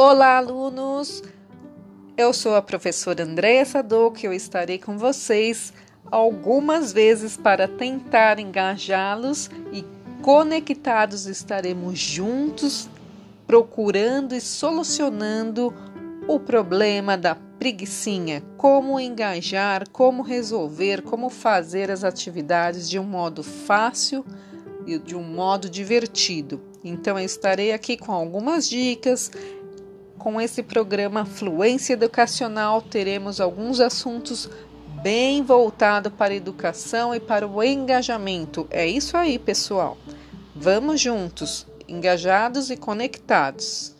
Olá, alunos! Eu sou a professora Andréa Sadoc, eu estarei com vocês algumas vezes para tentar engajá-los e conectados estaremos juntos procurando e solucionando o problema da preguiçinha, como engajar, como resolver, como fazer as atividades de um modo fácil e de um modo divertido. Então eu estarei aqui com algumas dicas. Com esse programa Fluência Educacional teremos alguns assuntos bem voltados para a educação e para o engajamento. É isso aí, pessoal. Vamos juntos, engajados e conectados.